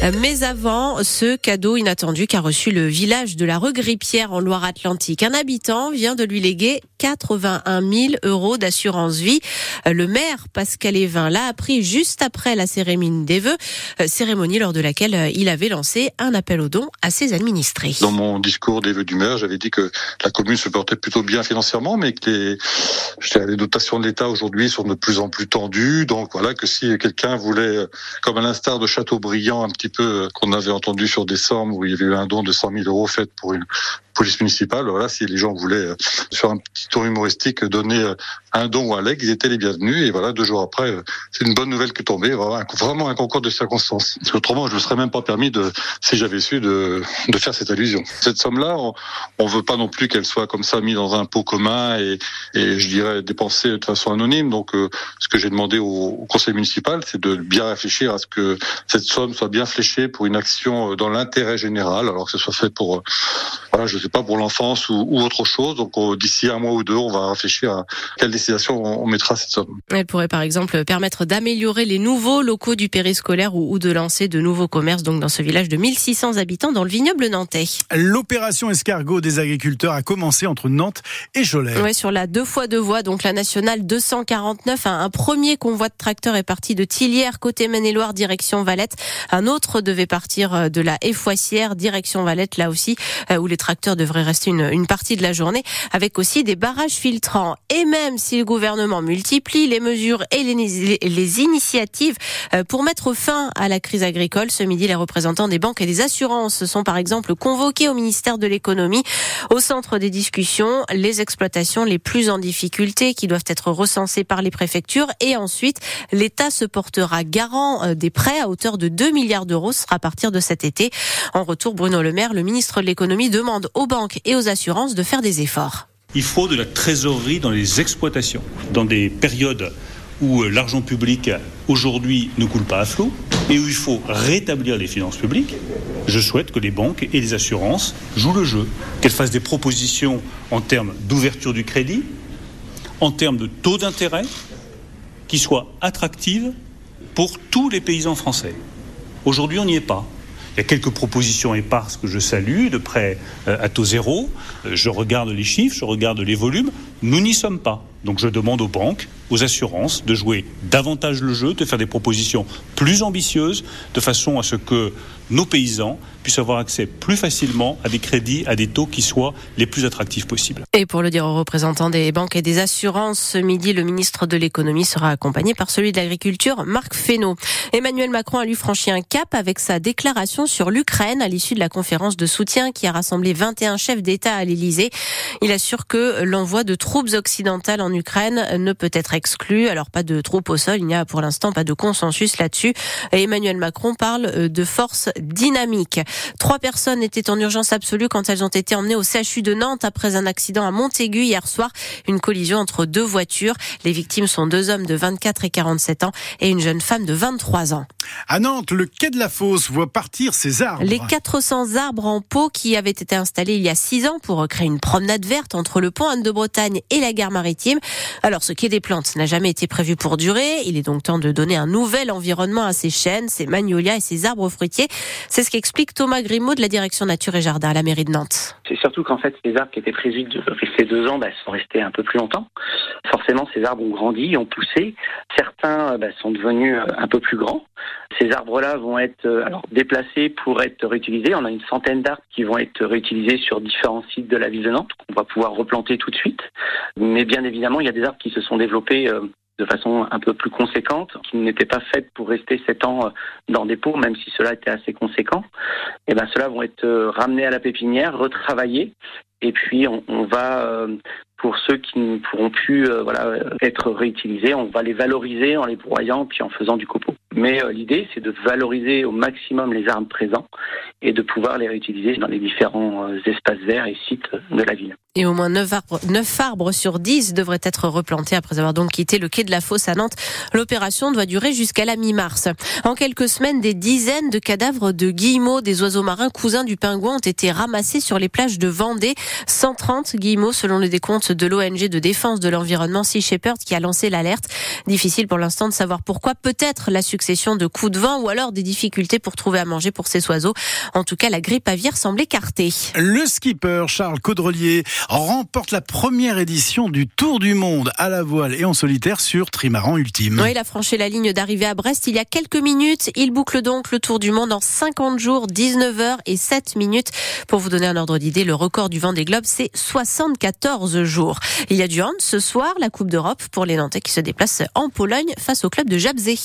Mais avant, ce cadeau inattendu qu'a reçu le village de la Regrippière en Loire-Atlantique. Un habitant vient de lui léguer 81 000 euros d'assurance vie. Le maire Pascal Evin l'a appris juste après la cérémonie des vœux, cérémonie lors de laquelle il avait lancé un appel aux dons à ses administrés. Dans mon discours des vœux du maire, j'avais dit que la commune se portait plutôt bien financièrement, mais que les, dotations de l'État aujourd'hui sont de plus en plus tendues. Donc voilà, que si quelqu'un voulait, comme à l'instar de Châteaubriand, un petit peu euh, qu'on avait entendu sur décembre où il y avait eu un don de 100 000 euros fait pour une police municipale. Voilà, si les gens voulaient sur euh, un petit tour humoristique donner euh, un don ou un leg, ils étaient les bienvenus. Et voilà, deux jours après, c'est une bonne nouvelle qui est tombée. Vraiment un concours de circonstances. Parce qu'autrement, je ne serais même pas permis de, si j'avais su, de, de faire cette allusion. Cette somme-là, on ne veut pas non plus qu'elle soit comme ça mise dans un pot commun et, et je dirais dépensée de façon anonyme. Donc, ce que j'ai demandé au, au conseil municipal, c'est de bien réfléchir à ce que cette somme soit bien fléchée pour une action dans l'intérêt général, alors que ce soit fait pour, voilà, je sais pas pour l'enfance ou, autre chose. Donc d'ici un mois ou deux, on va réfléchir à quelle destination on, mettra cette somme. Elle pourrait par exemple permettre d'améliorer les nouveaux locaux du périscolaire ou, ou de lancer de nouveaux commerces donc dans ce village de 1600 habitants dans le vignoble nantais. L'opération escargot des agriculteurs a commencé entre Nantes et Cholet. Ouais, sur la deux fois deux voies, donc la nationale 249, un, un premier convoi de tracteurs est parti de Tillières côté Maine-et-Loire direction Valette. Un autre devait partir euh, de la Effoissière direction Valette là aussi euh, où les tracteurs devrait rester une, une partie de la journée, avec aussi des barrages filtrants. Et même si le gouvernement multiplie les mesures et les, les initiatives euh, pour mettre fin à la crise agricole, ce midi, les représentants des banques et des assurances sont par exemple convoqués au ministère de l'économie. Au centre des discussions, les exploitations les plus en difficulté qui doivent être recensées par les préfectures et ensuite l'État se portera garant euh, des prêts à hauteur de 2 milliards d'euros. À partir de cet été. En retour, Bruno Le Maire, le ministre de l'économie, demande aux banques et aux assurances de faire des efforts. Il faut de la trésorerie dans les exploitations, dans des périodes où euh, l'argent public aujourd'hui ne coule pas à flot et où il faut rétablir les finances publiques, je souhaite que les banques et les assurances jouent le jeu, qu'elles fassent des propositions en termes d'ouverture du crédit, en termes de taux d'intérêt, qui soient attractives pour tous les paysans français. Aujourd'hui, on n'y est pas. Il y a quelques propositions éparses que je salue, de près euh, à taux zéro. Euh, je regarde les chiffres, je regarde les volumes. Nous n'y sommes pas. Donc je demande aux banques, aux assurances de jouer davantage le jeu, de faire des propositions plus ambitieuses, de façon à ce que nos paysans puissent avoir accès plus facilement à des crédits, à des taux qui soient les plus attractifs possibles. Et pour le dire aux représentants des banques et des assurances, ce midi, le ministre de l'économie sera accompagné par celui de l'agriculture, Marc Fesneau. Emmanuel Macron a lui franchi un cap avec sa déclaration sur l'Ukraine à l'issue de la conférence de soutien qui a rassemblé 21 chefs d'État à l'Élysée. Il assure que l'envoi de troupes occidentales en Ukraine ne peut être exclu. Alors pas de troupes au sol, il n'y a pour l'instant pas de consensus là-dessus. Emmanuel Macron parle de force dynamique. Trois personnes étaient en urgence absolue quand elles ont été emmenées au CHU de Nantes après un accident à Montaigu hier soir. Une collision entre deux voitures. Les victimes sont deux hommes de 24 et 47 ans et une jeune femme de 23 ans. À Nantes, le quai de la Fosse voit partir ses arbres. Les 400 arbres en pot qui avaient été installés il y a six ans pour créer une promenade verte entre le pont Anne-de-Bretagne et la gare maritime. Alors, ce quai des plantes n'a jamais été prévu pour durer. Il est donc temps de donner un nouvel environnement à ces chênes, ces magnolias et ces arbres fruitiers. C'est ce qu'explique Thomas Grimaud de la direction Nature et Jardin à la mairie de Nantes. C'est surtout qu'en fait, les arbres qui étaient prévus de rester deux ans bah, sont restés un peu plus longtemps. Forcément, ces arbres ont grandi, ont poussé. Certains bah, sont devenus euh, un peu plus grands. Ces arbres-là vont être euh, alors déplacés pour être réutilisés. On a une centaine d'arbres qui vont être réutilisés sur différents sites de la ville de Nantes qu'on va pouvoir replanter tout de suite. Mais bien évidemment, il y a des arbres qui se sont développés euh, de façon un peu plus conséquente, qui n'étaient pas faites pour rester sept ans euh, dans des pots, même si cela était assez conséquent. Et ben cela vont être ramenés à la pépinière, retravaillés, et puis on, va pour ceux qui ne pourront plus voilà, être réutilisés, on va les valoriser en les broyant puis en faisant du copeau. Mais euh, l'idée, c'est de valoriser au maximum les arbres présents et de pouvoir les réutiliser dans les différents euh, espaces verts et sites de la ville. Et au moins 9 arbres, 9 arbres sur 10 devraient être replantés après avoir donc quitté le quai de la Fosse à Nantes. L'opération doit durer jusqu'à la mi-mars. En quelques semaines, des dizaines de cadavres de guillemots, des oiseaux marins cousins du pingouin, ont été ramassés sur les plages de Vendée. 130 guillemots selon le décompte de l'ONG de défense de l'environnement Sea Shepherd qui a lancé l'alerte. Difficile pour l'instant de savoir pourquoi. Peut-être la succession de coups de vent ou alors des difficultés pour trouver à manger pour ces oiseaux. En tout cas, la grippe aviaire semble écartée. Le skipper Charles Caudrelier remporte la première édition du Tour du Monde à la voile et en solitaire sur trimaran ultime. Oui, il a franchi la ligne d'arrivée à Brest il y a quelques minutes. Il boucle donc le Tour du Monde en 50 jours, 19 heures et 7 minutes. Pour vous donner un ordre d'idée, le record du vent des globes, c'est 74 jours. Il y a du hand ce soir, la Coupe d'Europe pour les Nantais qui se déplacent en Pologne face au club de Jabzé.